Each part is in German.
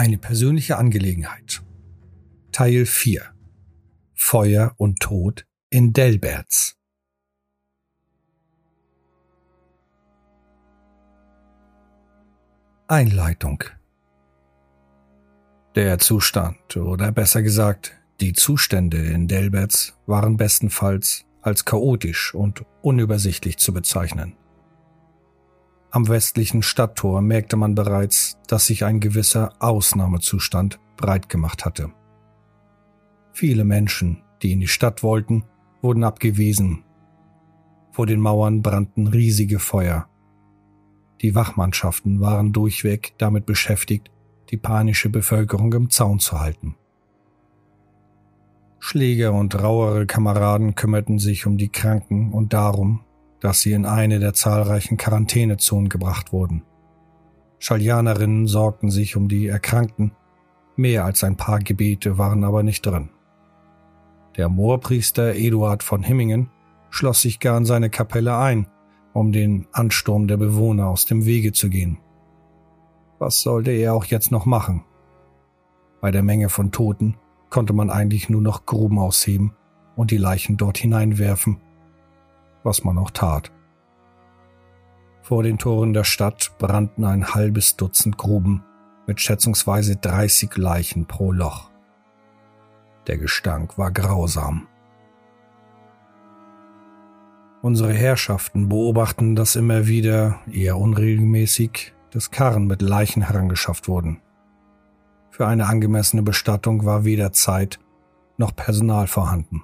Eine persönliche Angelegenheit. Teil 4. Feuer und Tod in Delberts. Einleitung. Der Zustand, oder besser gesagt, die Zustände in Delberts waren bestenfalls als chaotisch und unübersichtlich zu bezeichnen. Am westlichen Stadttor merkte man bereits, dass sich ein gewisser Ausnahmezustand breit gemacht hatte. Viele Menschen, die in die Stadt wollten, wurden abgewiesen. Vor den Mauern brannten riesige Feuer. Die Wachmannschaften waren durchweg damit beschäftigt, die panische Bevölkerung im Zaun zu halten. Schläger und rauere Kameraden kümmerten sich um die Kranken und darum, dass sie in eine der zahlreichen Quarantänezonen gebracht wurden. Schaljanerinnen sorgten sich um die Erkrankten, mehr als ein paar Gebete waren aber nicht drin. Der Moorpriester Eduard von Himmingen schloss sich gar in seine Kapelle ein, um den Ansturm der Bewohner aus dem Wege zu gehen. Was sollte er auch jetzt noch machen? Bei der Menge von Toten konnte man eigentlich nur noch Gruben ausheben und die Leichen dort hineinwerfen, was man auch tat. Vor den Toren der Stadt brannten ein halbes Dutzend Gruben mit schätzungsweise 30 Leichen pro Loch. Der Gestank war grausam. Unsere Herrschaften beobachten, dass immer wieder, eher unregelmäßig, des Karren mit Leichen herangeschafft wurden. Für eine angemessene Bestattung war weder Zeit noch Personal vorhanden.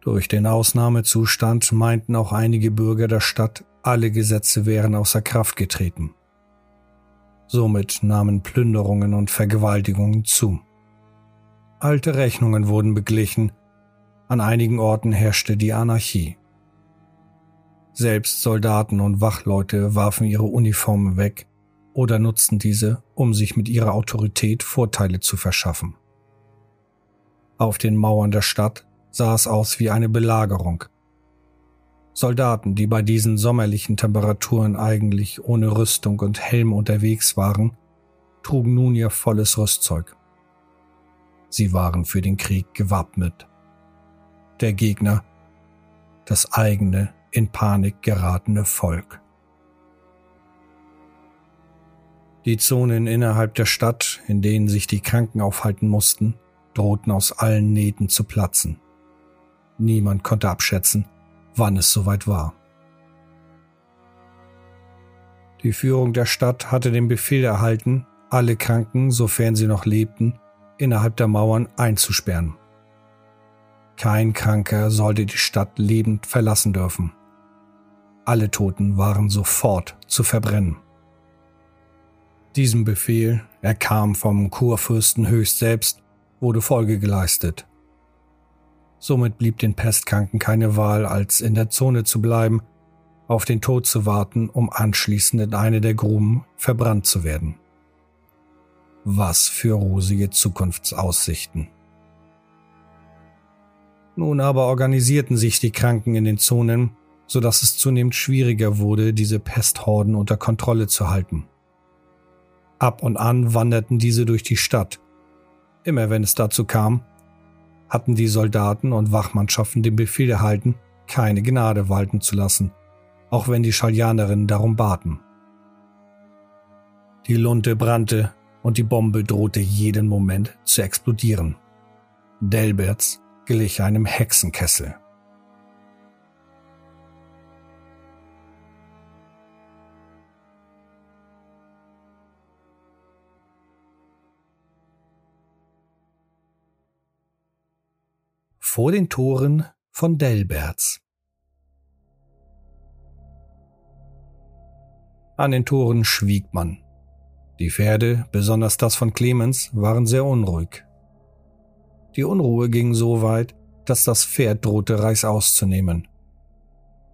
Durch den Ausnahmezustand meinten auch einige Bürger der Stadt, alle Gesetze wären außer Kraft getreten. Somit nahmen Plünderungen und Vergewaltigungen zu. Alte Rechnungen wurden beglichen, an einigen Orten herrschte die Anarchie. Selbst Soldaten und Wachleute warfen ihre Uniformen weg oder nutzten diese, um sich mit ihrer Autorität Vorteile zu verschaffen. Auf den Mauern der Stadt sah es aus wie eine Belagerung. Soldaten, die bei diesen sommerlichen Temperaturen eigentlich ohne Rüstung und Helm unterwegs waren, trugen nun ihr volles Rüstzeug. Sie waren für den Krieg gewappnet. Der Gegner, das eigene, in Panik geratene Volk. Die Zonen innerhalb der Stadt, in denen sich die Kranken aufhalten mussten, drohten aus allen Nähten zu platzen. Niemand konnte abschätzen, wann es soweit war. Die Führung der Stadt hatte den Befehl erhalten, alle Kranken, sofern sie noch lebten, innerhalb der Mauern einzusperren. Kein Kranker sollte die Stadt lebend verlassen dürfen. Alle Toten waren sofort zu verbrennen. Diesem Befehl, er kam vom Kurfürsten höchst selbst, wurde Folge geleistet. Somit blieb den Pestkranken keine Wahl, als in der Zone zu bleiben, auf den Tod zu warten, um anschließend in eine der Gruben verbrannt zu werden. Was für rosige Zukunftsaussichten. Nun aber organisierten sich die Kranken in den Zonen, so dass es zunehmend schwieriger wurde, diese Pesthorden unter Kontrolle zu halten. Ab und an wanderten diese durch die Stadt. Immer wenn es dazu kam, hatten die Soldaten und Wachmannschaften den Befehl erhalten, keine Gnade walten zu lassen, auch wenn die Schaljanerinnen darum baten. Die Lunte brannte und die Bombe drohte jeden Moment zu explodieren. Delberts glich einem Hexenkessel. Vor den Toren von Delberts. An den Toren schwieg man. Die Pferde, besonders das von Clemens, waren sehr unruhig. Die Unruhe ging so weit, dass das Pferd drohte reißaus zu nehmen.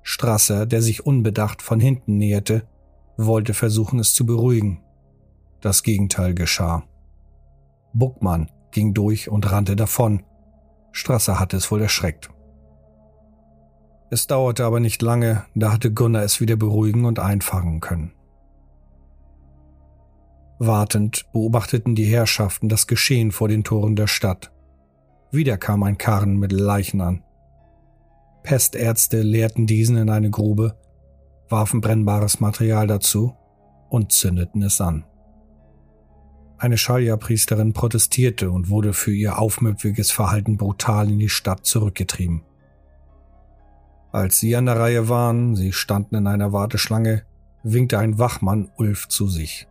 Strasser, der sich unbedacht von hinten näherte, wollte versuchen, es zu beruhigen. Das Gegenteil geschah. Buckmann ging durch und rannte davon, Strasser hatte es wohl erschreckt. Es dauerte aber nicht lange, da hatte Gunnar es wieder beruhigen und einfangen können. Wartend beobachteten die Herrschaften das Geschehen vor den Toren der Stadt. Wieder kam ein Karren mit Leichen an. Pestärzte leerten diesen in eine Grube, warfen brennbares Material dazu und zündeten es an. Eine Schalja-Priesterin protestierte und wurde für ihr aufmüpfiges Verhalten brutal in die Stadt zurückgetrieben. Als sie an der Reihe waren, sie standen in einer Warteschlange, winkte ein Wachmann Ulf zu sich.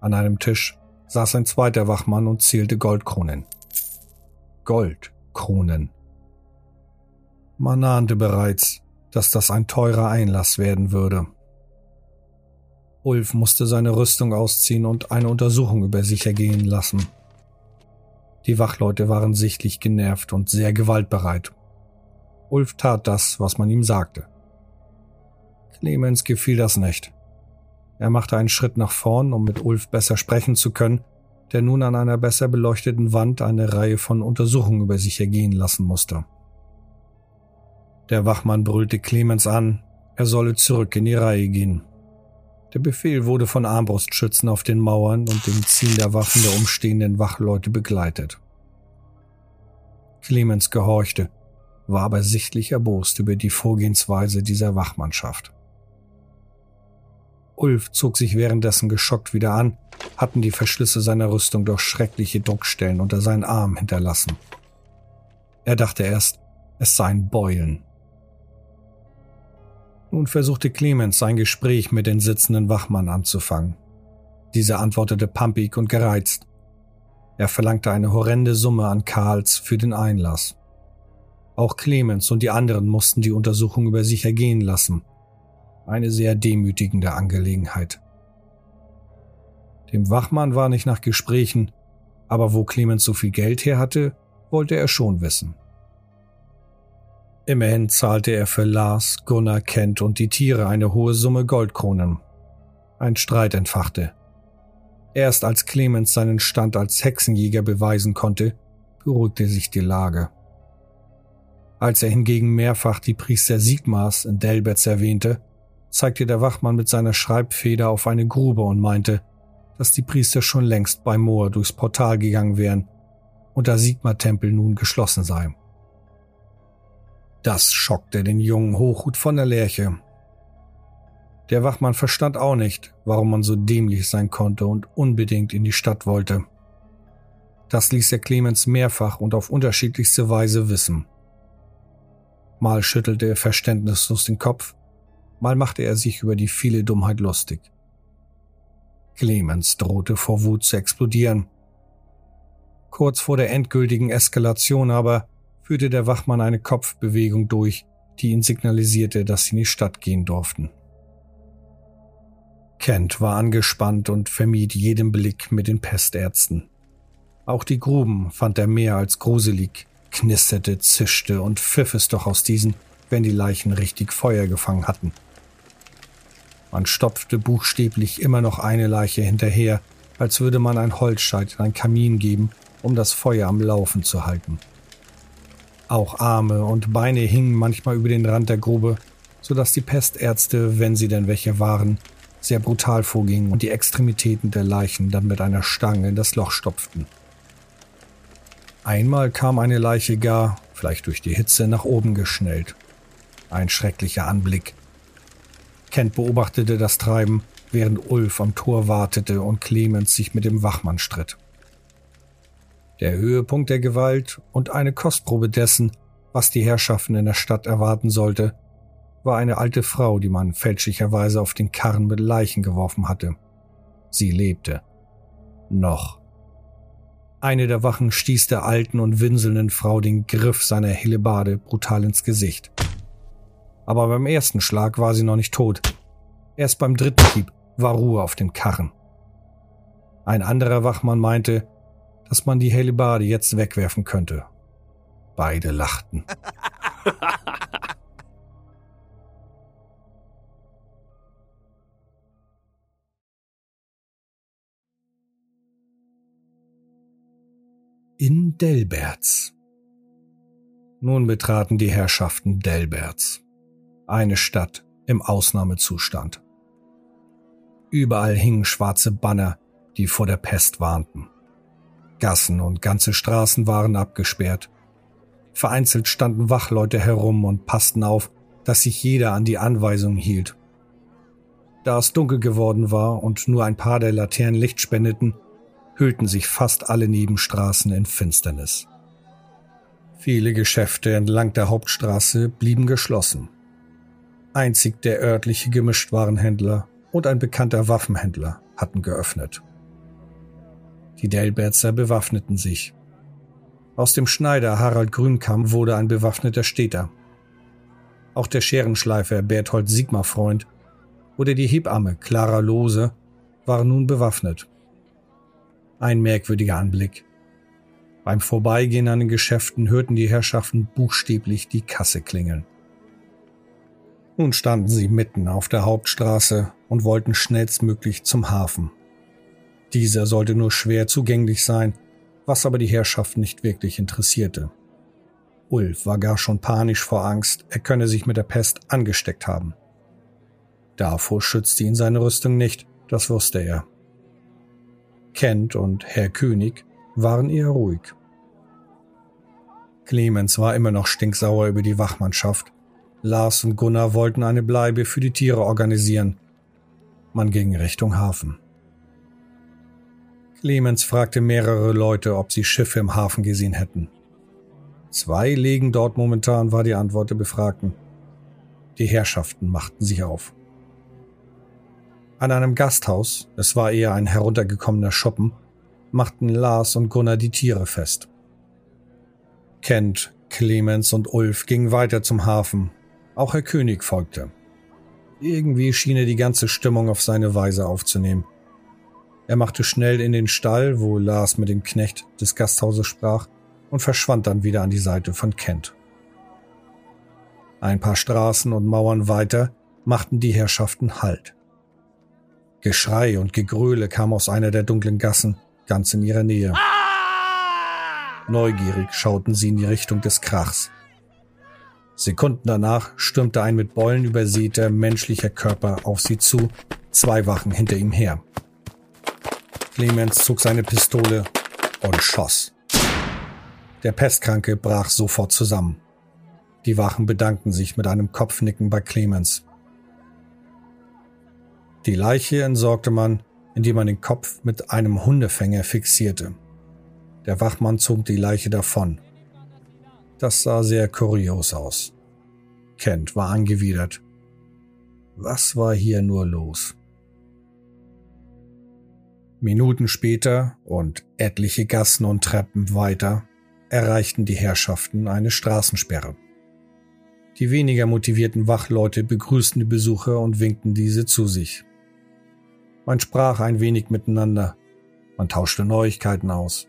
An einem Tisch saß ein zweiter Wachmann und zählte Goldkronen. Goldkronen. Man ahnte bereits, dass das ein teurer Einlass werden würde. Ulf musste seine Rüstung ausziehen und eine Untersuchung über sich ergehen lassen. Die Wachleute waren sichtlich genervt und sehr gewaltbereit. Ulf tat das, was man ihm sagte. Clemens gefiel das nicht. Er machte einen Schritt nach vorn, um mit Ulf besser sprechen zu können, der nun an einer besser beleuchteten Wand eine Reihe von Untersuchungen über sich ergehen lassen musste. Der Wachmann brüllte Clemens an, er solle zurück in die Reihe gehen. Der Befehl wurde von Armbrustschützen auf den Mauern und dem Ziehen der Waffen der umstehenden Wachleute begleitet. Clemens gehorchte, war aber sichtlich erbost über die Vorgehensweise dieser Wachmannschaft. Ulf zog sich währenddessen geschockt wieder an, hatten die Verschlüsse seiner Rüstung durch schreckliche Druckstellen unter seinen Arm hinterlassen. Er dachte erst, es seien Beulen. Nun versuchte Clemens sein Gespräch mit den sitzenden Wachmann anzufangen. Dieser antwortete pampig und gereizt. Er verlangte eine horrende Summe an Karls für den Einlass. Auch Clemens und die anderen mussten die Untersuchung über sich ergehen lassen. Eine sehr demütigende Angelegenheit. Dem Wachmann war nicht nach Gesprächen, aber wo Clemens so viel Geld her hatte, wollte er schon wissen. Immerhin zahlte er für Lars, Gunnar, Kent und die Tiere eine hohe Summe Goldkronen. Ein Streit entfachte. Erst als Clemens seinen Stand als Hexenjäger beweisen konnte, beruhigte sich die Lage. Als er hingegen mehrfach die Priester Sigmars in Delbets erwähnte, zeigte der Wachmann mit seiner Schreibfeder auf eine Grube und meinte, dass die Priester schon längst bei Moor durchs Portal gegangen wären und der Sigmar-Tempel nun geschlossen sei. Das schockte den jungen Hochhut von der Lerche. Der Wachmann verstand auch nicht, warum man so dämlich sein konnte und unbedingt in die Stadt wollte. Das ließ er Clemens mehrfach und auf unterschiedlichste Weise wissen. Mal schüttelte er verständnislos den Kopf, mal machte er sich über die viele Dummheit lustig. Clemens drohte vor Wut zu explodieren. Kurz vor der endgültigen Eskalation aber führte der Wachmann eine Kopfbewegung durch, die ihn signalisierte, dass sie in die Stadt gehen durften. Kent war angespannt und vermied jeden Blick mit den Pestärzten. Auch die Gruben fand er mehr als gruselig, knisterte, zischte und pfiff es doch aus diesen, wenn die Leichen richtig Feuer gefangen hatten. Man stopfte buchstäblich immer noch eine Leiche hinterher, als würde man ein Holzscheit in ein Kamin geben, um das Feuer am Laufen zu halten. Auch Arme und Beine hingen manchmal über den Rand der Grube, so dass die Pestärzte, wenn sie denn welche waren, sehr brutal vorgingen und die Extremitäten der Leichen dann mit einer Stange in das Loch stopften. Einmal kam eine Leiche gar, vielleicht durch die Hitze, nach oben geschnellt. Ein schrecklicher Anblick. Kent beobachtete das Treiben, während Ulf am Tor wartete und Clemens sich mit dem Wachmann stritt. Der Höhepunkt der Gewalt und eine Kostprobe dessen, was die Herrschaften in der Stadt erwarten sollte, war eine alte Frau, die man fälschlicherweise auf den Karren mit Leichen geworfen hatte. Sie lebte. Noch. Eine der Wachen stieß der alten und winselnden Frau den Griff seiner Hellebade brutal ins Gesicht. Aber beim ersten Schlag war sie noch nicht tot. Erst beim dritten Hieb war Ruhe auf dem Karren. Ein anderer Wachmann meinte, dass man die Helibade jetzt wegwerfen könnte. Beide lachten. In Delberts. Nun betraten die Herrschaften Delberts. Eine Stadt im Ausnahmezustand. Überall hingen schwarze Banner, die vor der Pest warnten. Gassen und ganze Straßen waren abgesperrt. Vereinzelt standen Wachleute herum und passten auf, dass sich jeder an die Anweisungen hielt. Da es dunkel geworden war und nur ein paar der Laternen Licht spendeten, hüllten sich fast alle Nebenstraßen in Finsternis. Viele Geschäfte entlang der Hauptstraße blieben geschlossen. Einzig der örtliche Gemischtwarenhändler und ein bekannter Waffenhändler hatten geöffnet. Die Delberzer bewaffneten sich. Aus dem Schneider Harald Grünkamm wurde ein bewaffneter Städter. Auch der Scherenschleifer Berthold Sigmar-Freund oder die Hebamme Clara Lose waren nun bewaffnet. Ein merkwürdiger Anblick. Beim Vorbeigehen an den Geschäften hörten die Herrschaften buchstäblich die Kasse klingeln. Nun standen sie mitten auf der Hauptstraße und wollten schnellstmöglich zum Hafen. Dieser sollte nur schwer zugänglich sein, was aber die Herrschaft nicht wirklich interessierte. Ulf war gar schon panisch vor Angst, er könne sich mit der Pest angesteckt haben. Davor schützte ihn seine Rüstung nicht, das wusste er. Kent und Herr König waren eher ruhig. Clemens war immer noch stinksauer über die Wachmannschaft. Lars und Gunnar wollten eine Bleibe für die Tiere organisieren. Man ging Richtung Hafen. Clemens fragte mehrere Leute, ob sie Schiffe im Hafen gesehen hätten. Zwei liegen dort momentan, war die Antwort der Befragten. Die Herrschaften machten sich auf. An einem Gasthaus, es war eher ein heruntergekommener Schuppen, machten Lars und Gunnar die Tiere fest. Kent, Clemens und Ulf gingen weiter zum Hafen. Auch Herr König folgte. Irgendwie schien er die ganze Stimmung auf seine Weise aufzunehmen. Er machte schnell in den Stall, wo Lars mit dem Knecht des Gasthauses sprach, und verschwand dann wieder an die Seite von Kent. Ein paar Straßen und Mauern weiter machten die Herrschaften Halt. Geschrei und Gegröle kam aus einer der dunklen Gassen, ganz in ihrer Nähe. Neugierig schauten sie in die Richtung des Krachs. Sekunden danach stürmte ein mit Beulen übersäter menschlicher Körper auf sie zu, zwei Wachen hinter ihm her. Clemens zog seine Pistole und schoss. Der Pestkranke brach sofort zusammen. Die Wachen bedankten sich mit einem Kopfnicken bei Clemens. Die Leiche entsorgte man, indem man den Kopf mit einem Hundefänger fixierte. Der Wachmann zog die Leiche davon. Das sah sehr kurios aus. Kent war angewidert. Was war hier nur los? Minuten später und etliche Gassen und Treppen weiter erreichten die Herrschaften eine Straßensperre. Die weniger motivierten Wachleute begrüßten die Besucher und winkten diese zu sich. Man sprach ein wenig miteinander. Man tauschte Neuigkeiten aus.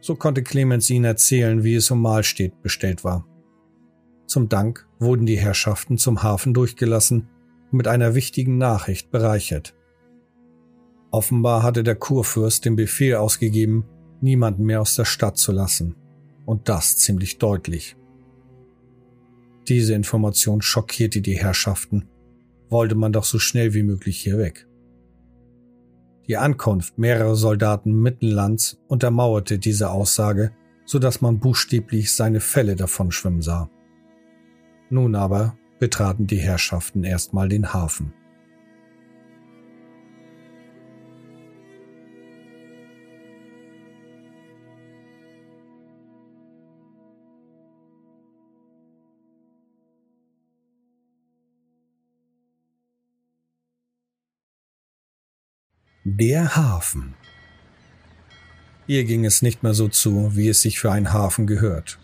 So konnte Clemens ihnen erzählen, wie es um Mahlstedt bestellt war. Zum Dank wurden die Herrschaften zum Hafen durchgelassen und mit einer wichtigen Nachricht bereichert. Offenbar hatte der Kurfürst den Befehl ausgegeben, niemanden mehr aus der Stadt zu lassen. Und das ziemlich deutlich. Diese Information schockierte die Herrschaften. Wollte man doch so schnell wie möglich hier weg. Die Ankunft mehrerer Soldaten Mittenlands untermauerte diese Aussage, so dass man buchstäblich seine Fälle davon schwimmen sah. Nun aber betraten die Herrschaften erstmal den Hafen. Der Hafen. Hier ging es nicht mehr so zu, wie es sich für einen Hafen gehört.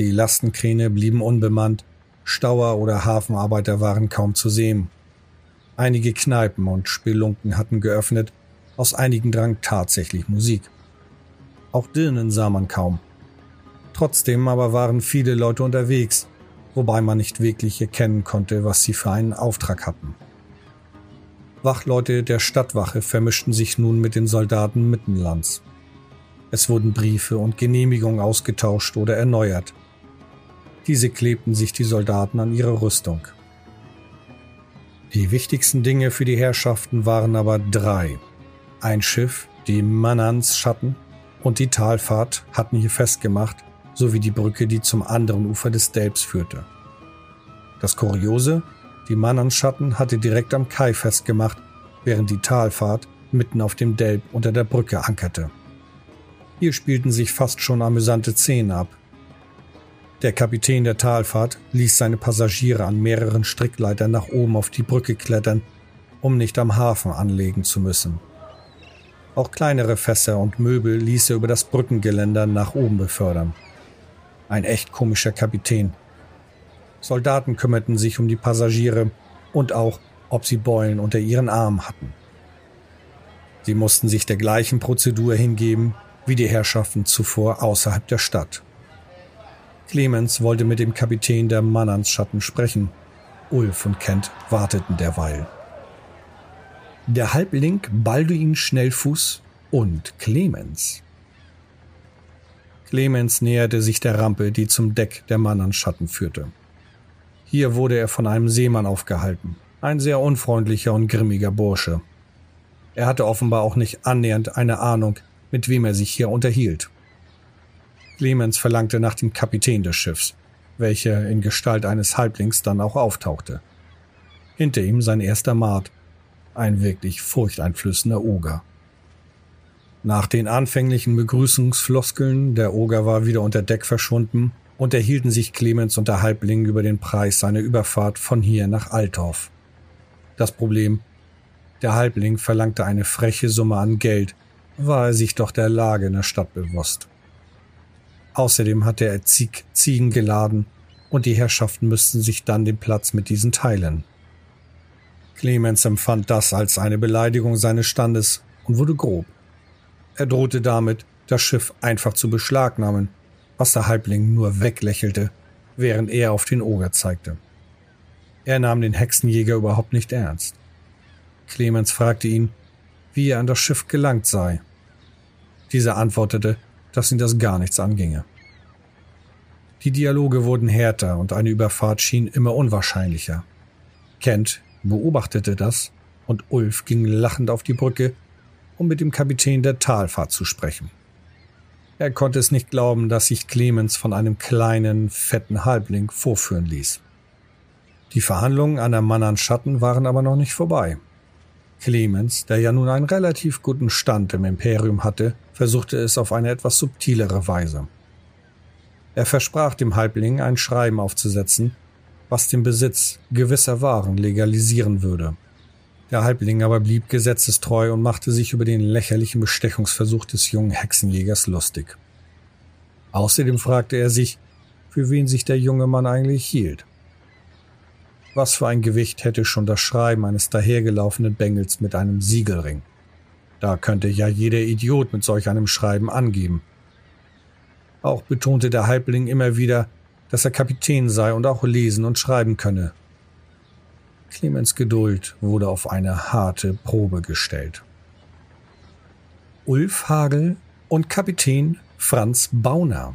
Die Lastenkräne blieben unbemannt, Stauer oder Hafenarbeiter waren kaum zu sehen. Einige Kneipen und Spelunken hatten geöffnet, aus einigen drang tatsächlich Musik. Auch Dirnen sah man kaum. Trotzdem aber waren viele Leute unterwegs, wobei man nicht wirklich erkennen konnte, was sie für einen Auftrag hatten. Wachleute der Stadtwache vermischten sich nun mit den Soldaten Mittenlands. Es wurden Briefe und Genehmigungen ausgetauscht oder erneuert. Diese klebten sich die Soldaten an ihre Rüstung. Die wichtigsten Dinge für die Herrschaften waren aber drei. Ein Schiff, die Mannans Schatten und die Talfahrt hatten hier festgemacht, sowie die Brücke, die zum anderen Ufer des Delbs führte. Das Kuriose, die Mannans Schatten hatte direkt am Kai festgemacht, während die Talfahrt mitten auf dem Delb unter der Brücke ankerte. Hier spielten sich fast schon amüsante Szenen ab. Der Kapitän der Talfahrt ließ seine Passagiere an mehreren Strickleitern nach oben auf die Brücke klettern, um nicht am Hafen anlegen zu müssen. Auch kleinere Fässer und Möbel ließ er über das Brückengeländer nach oben befördern. Ein echt komischer Kapitän. Soldaten kümmerten sich um die Passagiere und auch, ob sie Beulen unter ihren Armen hatten. Sie mussten sich der gleichen Prozedur hingeben wie die Herrschaften zuvor außerhalb der Stadt. Clemens wollte mit dem Kapitän der Mannansschatten sprechen. Ulf und Kent warteten derweil. Der Halbling Balduin Schnellfuß und Clemens. Clemens näherte sich der Rampe, die zum Deck der Mannernschatten führte. Hier wurde er von einem Seemann aufgehalten, ein sehr unfreundlicher und grimmiger Bursche. Er hatte offenbar auch nicht annähernd eine Ahnung, mit wem er sich hier unterhielt. Clemens verlangte nach dem Kapitän des Schiffs, welcher in Gestalt eines Halblings dann auch auftauchte. Hinter ihm sein erster Mart, ein wirklich furchteinflößender Oger. Nach den anfänglichen Begrüßungsfloskeln, der Oger war wieder unter Deck verschwunden, unterhielten sich Clemens und der Halbling über den Preis seiner Überfahrt von hier nach Altdorf. Das Problem, der Halbling verlangte eine freche Summe an Geld, war er sich doch der Lage in der Stadt bewusst. Außerdem hatte er zig Ziegen geladen und die Herrschaften müssten sich dann den Platz mit diesen teilen. Clemens empfand das als eine Beleidigung seines Standes und wurde grob. Er drohte damit, das Schiff einfach zu beschlagnahmen, was der Halbling nur weglächelte, während er auf den Oger zeigte. Er nahm den Hexenjäger überhaupt nicht ernst. Clemens fragte ihn, wie er an das Schiff gelangt sei. Dieser antwortete, dass ihn das gar nichts anginge. Die Dialoge wurden härter und eine Überfahrt schien immer unwahrscheinlicher. Kent beobachtete das und Ulf ging lachend auf die Brücke, um mit dem Kapitän der Talfahrt zu sprechen. Er konnte es nicht glauben, dass sich Clemens von einem kleinen, fetten Halbling vorführen ließ. Die Verhandlungen an der Mann Schatten waren aber noch nicht vorbei. Clemens, der ja nun einen relativ guten Stand im Imperium hatte, versuchte es auf eine etwas subtilere Weise. Er versprach dem Halbling ein Schreiben aufzusetzen, was den Besitz gewisser Waren legalisieren würde. Der Halbling aber blieb gesetzestreu und machte sich über den lächerlichen Bestechungsversuch des jungen Hexenjägers lustig. Außerdem fragte er sich, für wen sich der junge Mann eigentlich hielt. Was für ein Gewicht hätte schon das Schreiben eines dahergelaufenen Bengels mit einem Siegelring? Da könnte ja jeder Idiot mit solch einem Schreiben angeben. Auch betonte der Halbling immer wieder, dass er Kapitän sei und auch lesen und schreiben könne. Clemens Geduld wurde auf eine harte Probe gestellt. Ulf Hagel und Kapitän Franz Bauner.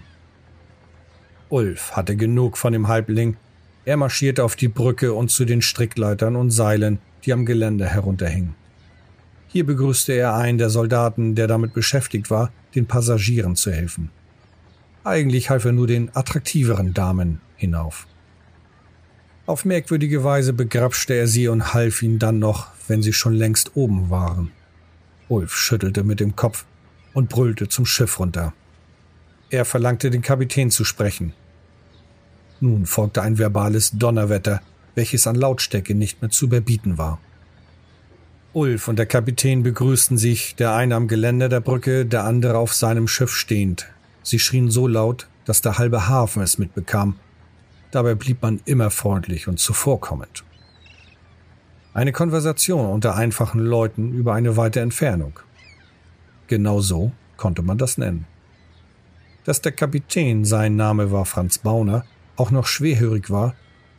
Ulf hatte genug von dem Halbling er marschierte auf die Brücke und zu den Strickleitern und Seilen, die am Geländer herunterhingen. Hier begrüßte er einen der Soldaten, der damit beschäftigt war, den Passagieren zu helfen. Eigentlich half er nur den attraktiveren Damen hinauf. Auf merkwürdige Weise begrapschte er sie und half ihnen dann noch, wenn sie schon längst oben waren. Ulf schüttelte mit dem Kopf und brüllte zum Schiff runter. Er verlangte den Kapitän zu sprechen, nun folgte ein verbales Donnerwetter, welches an Lautstärke nicht mehr zu überbieten war. Ulf und der Kapitän begrüßten sich, der eine am Geländer der Brücke, der andere auf seinem Schiff stehend. Sie schrien so laut, dass der halbe Hafen es mitbekam. Dabei blieb man immer freundlich und zuvorkommend. Eine Konversation unter einfachen Leuten über eine weite Entfernung. Genau so konnte man das nennen. Dass der Kapitän, sein Name war Franz Bauner, auch noch schwerhörig war,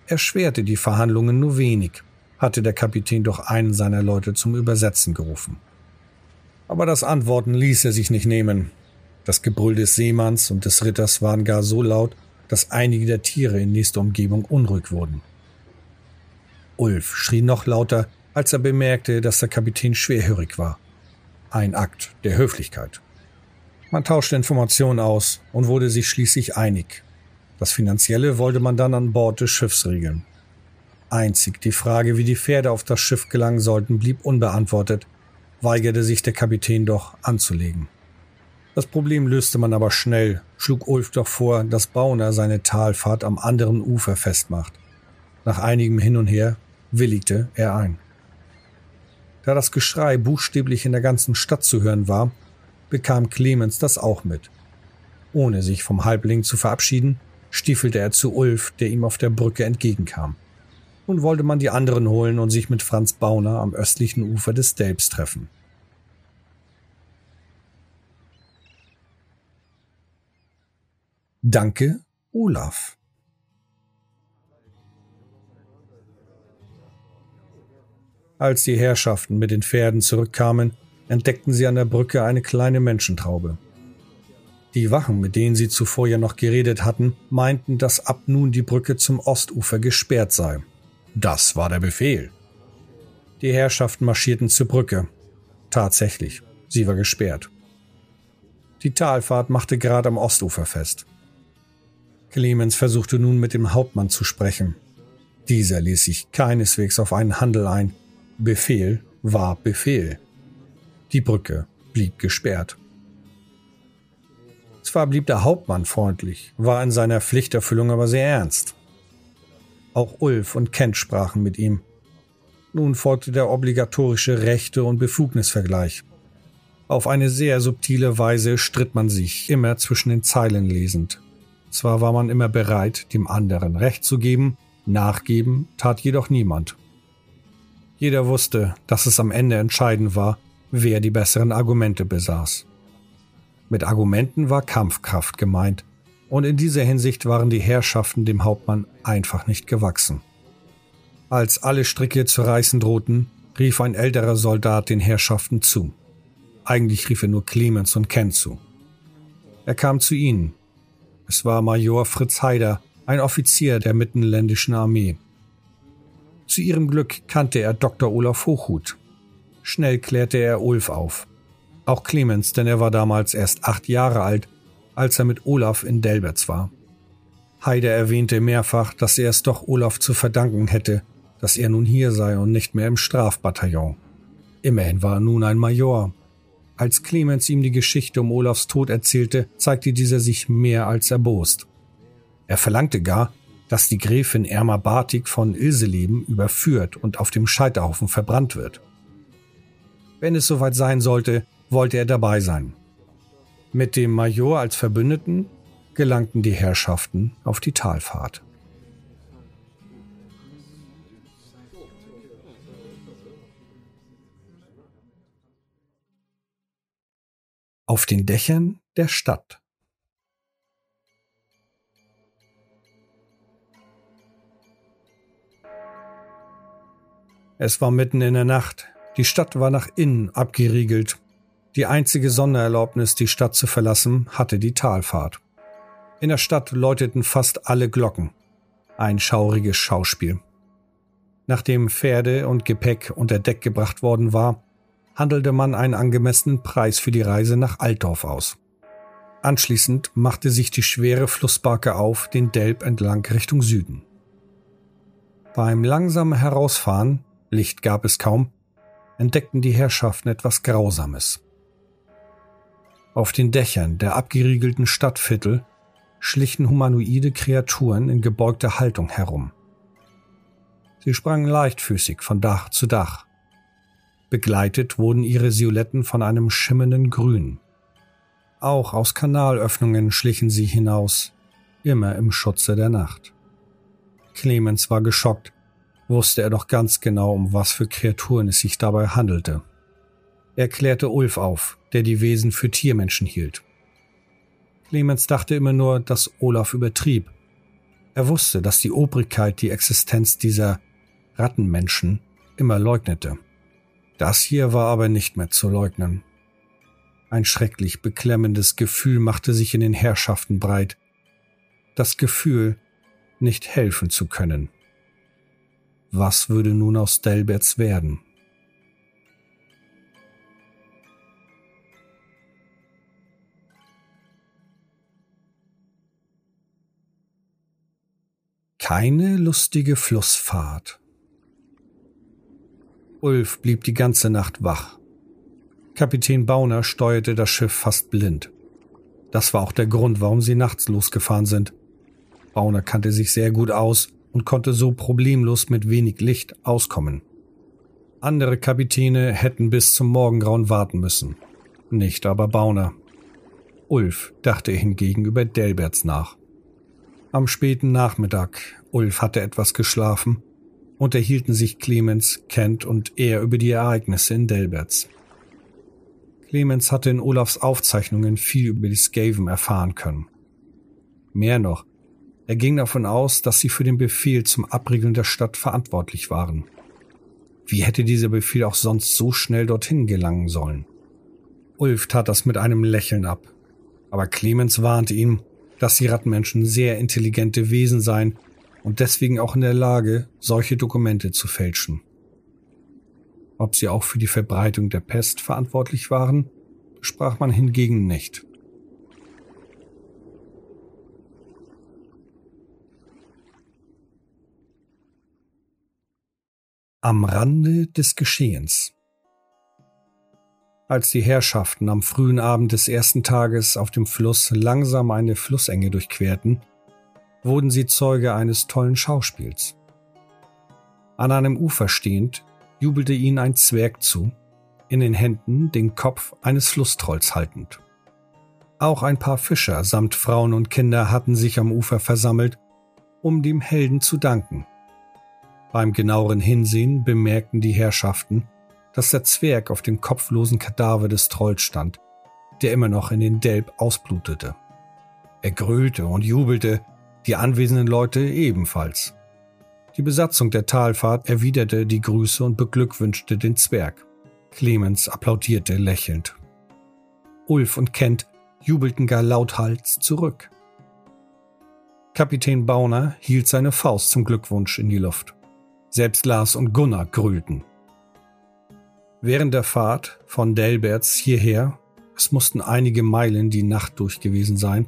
erschwerte die Verhandlungen nur wenig, hatte der Kapitän doch einen seiner Leute zum Übersetzen gerufen. Aber das Antworten ließ er sich nicht nehmen. Das Gebrüll des Seemanns und des Ritters waren gar so laut, dass einige der Tiere in nächster Umgebung unruhig wurden. Ulf schrie noch lauter, als er bemerkte, dass der Kapitän schwerhörig war. Ein Akt der Höflichkeit. Man tauschte Informationen aus und wurde sich schließlich einig. Das Finanzielle wollte man dann an Bord des Schiffs regeln. Einzig die Frage, wie die Pferde auf das Schiff gelangen sollten, blieb unbeantwortet, weigerte sich der Kapitän doch anzulegen. Das Problem löste man aber schnell, schlug Ulf doch vor, dass Bauner seine Talfahrt am anderen Ufer festmacht. Nach einigem Hin und Her willigte er ein. Da das Geschrei buchstäblich in der ganzen Stadt zu hören war, bekam Clemens das auch mit. Ohne sich vom Halbling zu verabschieden, stiefelte er zu Ulf, der ihm auf der Brücke entgegenkam. Nun wollte man die anderen holen und sich mit Franz Bauner am östlichen Ufer des Delbs treffen. Danke, Olaf. Als die Herrschaften mit den Pferden zurückkamen, entdeckten sie an der Brücke eine kleine Menschentraube. Die Wachen, mit denen sie zuvor ja noch geredet hatten, meinten, dass ab nun die Brücke zum Ostufer gesperrt sei. Das war der Befehl. Die Herrschaften marschierten zur Brücke. Tatsächlich, sie war gesperrt. Die Talfahrt machte gerade am Ostufer fest. Clemens versuchte nun mit dem Hauptmann zu sprechen. Dieser ließ sich keineswegs auf einen Handel ein. Befehl war Befehl. Die Brücke blieb gesperrt. Zwar blieb der Hauptmann freundlich, war in seiner Pflichterfüllung aber sehr ernst. Auch Ulf und Kent sprachen mit ihm. Nun folgte der obligatorische Rechte- und Befugnisvergleich. Auf eine sehr subtile Weise stritt man sich, immer zwischen den Zeilen lesend. Zwar war man immer bereit, dem anderen Recht zu geben, nachgeben tat jedoch niemand. Jeder wusste, dass es am Ende entscheidend war, wer die besseren Argumente besaß. Mit Argumenten war Kampfkraft gemeint, und in dieser Hinsicht waren die Herrschaften dem Hauptmann einfach nicht gewachsen. Als alle Stricke zu reißen drohten, rief ein älterer Soldat den Herrschaften zu. Eigentlich rief er nur Clemens und Ken zu. Er kam zu ihnen. Es war Major Fritz Haider, ein Offizier der mittenländischen Armee. Zu ihrem Glück kannte er Dr. Olaf Hochhut. Schnell klärte er Ulf auf. Auch Clemens, denn er war damals erst acht Jahre alt als er mit Olaf in Delberts war. Heide erwähnte mehrfach, dass er es doch Olaf zu verdanken hätte, dass er nun hier sei und nicht mehr im Strafbataillon. Immerhin war er nun ein Major. Als Clemens ihm die Geschichte um Olafs Tod erzählte, zeigte dieser sich mehr als erbost. Er verlangte gar, dass die Gräfin Erma Bartik von Ilseleben überführt und auf dem Scheiterhaufen verbrannt wird. Wenn es soweit sein sollte, wollte er dabei sein. Mit dem Major als Verbündeten gelangten die Herrschaften auf die Talfahrt. Auf den Dächern der Stadt. Es war mitten in der Nacht. Die Stadt war nach innen abgeriegelt die einzige Sondererlaubnis, die Stadt zu verlassen, hatte die Talfahrt. In der Stadt läuteten fast alle Glocken. Ein schauriges Schauspiel. Nachdem Pferde und Gepäck unter Deck gebracht worden war, handelte man einen angemessenen Preis für die Reise nach Altdorf aus. Anschließend machte sich die schwere Flussbarke auf den Delb entlang Richtung Süden. Beim langsamen Herausfahren, Licht gab es kaum, entdeckten die Herrschaften etwas Grausames. Auf den Dächern der abgeriegelten Stadtviertel schlichen humanoide Kreaturen in gebeugter Haltung herum. Sie sprangen leichtfüßig von Dach zu Dach. Begleitet wurden ihre Silhouetten von einem schimmernden Grün. Auch aus Kanalöffnungen schlichen sie hinaus, immer im Schutze der Nacht. Clemens war geschockt, wusste er doch ganz genau, um was für Kreaturen es sich dabei handelte. Er klärte Ulf auf, der die Wesen für Tiermenschen hielt. Clemens dachte immer nur, dass Olaf übertrieb. Er wusste, dass die Obrigkeit die Existenz dieser Rattenmenschen immer leugnete. Das hier war aber nicht mehr zu leugnen. Ein schrecklich beklemmendes Gefühl machte sich in den Herrschaften breit. Das Gefühl, nicht helfen zu können. Was würde nun aus Delberts werden? Keine lustige Flussfahrt. Ulf blieb die ganze Nacht wach. Kapitän Bauner steuerte das Schiff fast blind. Das war auch der Grund, warum sie nachts losgefahren sind. Bauner kannte sich sehr gut aus und konnte so problemlos mit wenig Licht auskommen. Andere Kapitäne hätten bis zum Morgengrauen warten müssen. Nicht aber Bauner. Ulf dachte hingegen über Delberts nach. Am späten Nachmittag, Ulf hatte etwas geschlafen, unterhielten sich Clemens, Kent und er über die Ereignisse in Delberts. Clemens hatte in Olafs Aufzeichnungen viel über die Skaven erfahren können. Mehr noch, er ging davon aus, dass sie für den Befehl zum Abriegeln der Stadt verantwortlich waren. Wie hätte dieser Befehl auch sonst so schnell dorthin gelangen sollen? Ulf tat das mit einem Lächeln ab. Aber Clemens warnte ihn, dass die Rattenmenschen sehr intelligente Wesen seien und deswegen auch in der Lage, solche Dokumente zu fälschen. Ob sie auch für die Verbreitung der Pest verantwortlich waren, besprach man hingegen nicht. Am Rande des Geschehens. Als die Herrschaften am frühen Abend des ersten Tages auf dem Fluss langsam eine Flussenge durchquerten, wurden sie Zeuge eines tollen Schauspiels. An einem Ufer stehend, jubelte ihnen ein Zwerg zu, in den Händen den Kopf eines Flusstrolls haltend. Auch ein paar Fischer samt Frauen und Kinder hatten sich am Ufer versammelt, um dem Helden zu danken beim genaueren Hinsehen bemerkten die Herrschaften, dass der Zwerg auf dem kopflosen Kadaver des Trolls stand, der immer noch in den Delb ausblutete. Er grölte und jubelte, die anwesenden Leute ebenfalls. Die Besatzung der Talfahrt erwiderte die Grüße und beglückwünschte den Zwerg. Clemens applaudierte lächelnd. Ulf und Kent jubelten gar lauthals zurück. Kapitän Bauner hielt seine Faust zum Glückwunsch in die Luft. Selbst Lars und Gunnar grülten. Während der Fahrt von Delberts hierher, es mussten einige Meilen die Nacht durch gewesen sein,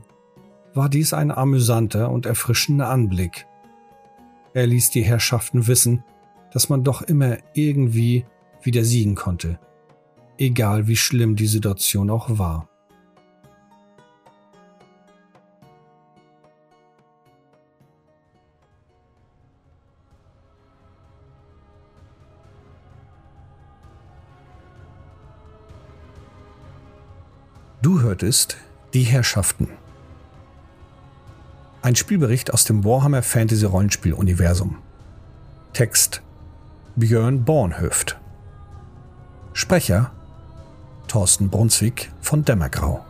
war dies ein amüsanter und erfrischender Anblick. Er ließ die Herrschaften wissen, dass man doch immer irgendwie wieder siegen konnte, egal wie schlimm die Situation auch war. Du hörtest Die Herrschaften. Ein Spielbericht aus dem Warhammer Fantasy Rollenspiel Universum. Text Björn Bornhöft. Sprecher Thorsten Brunswick von Dämmergrau.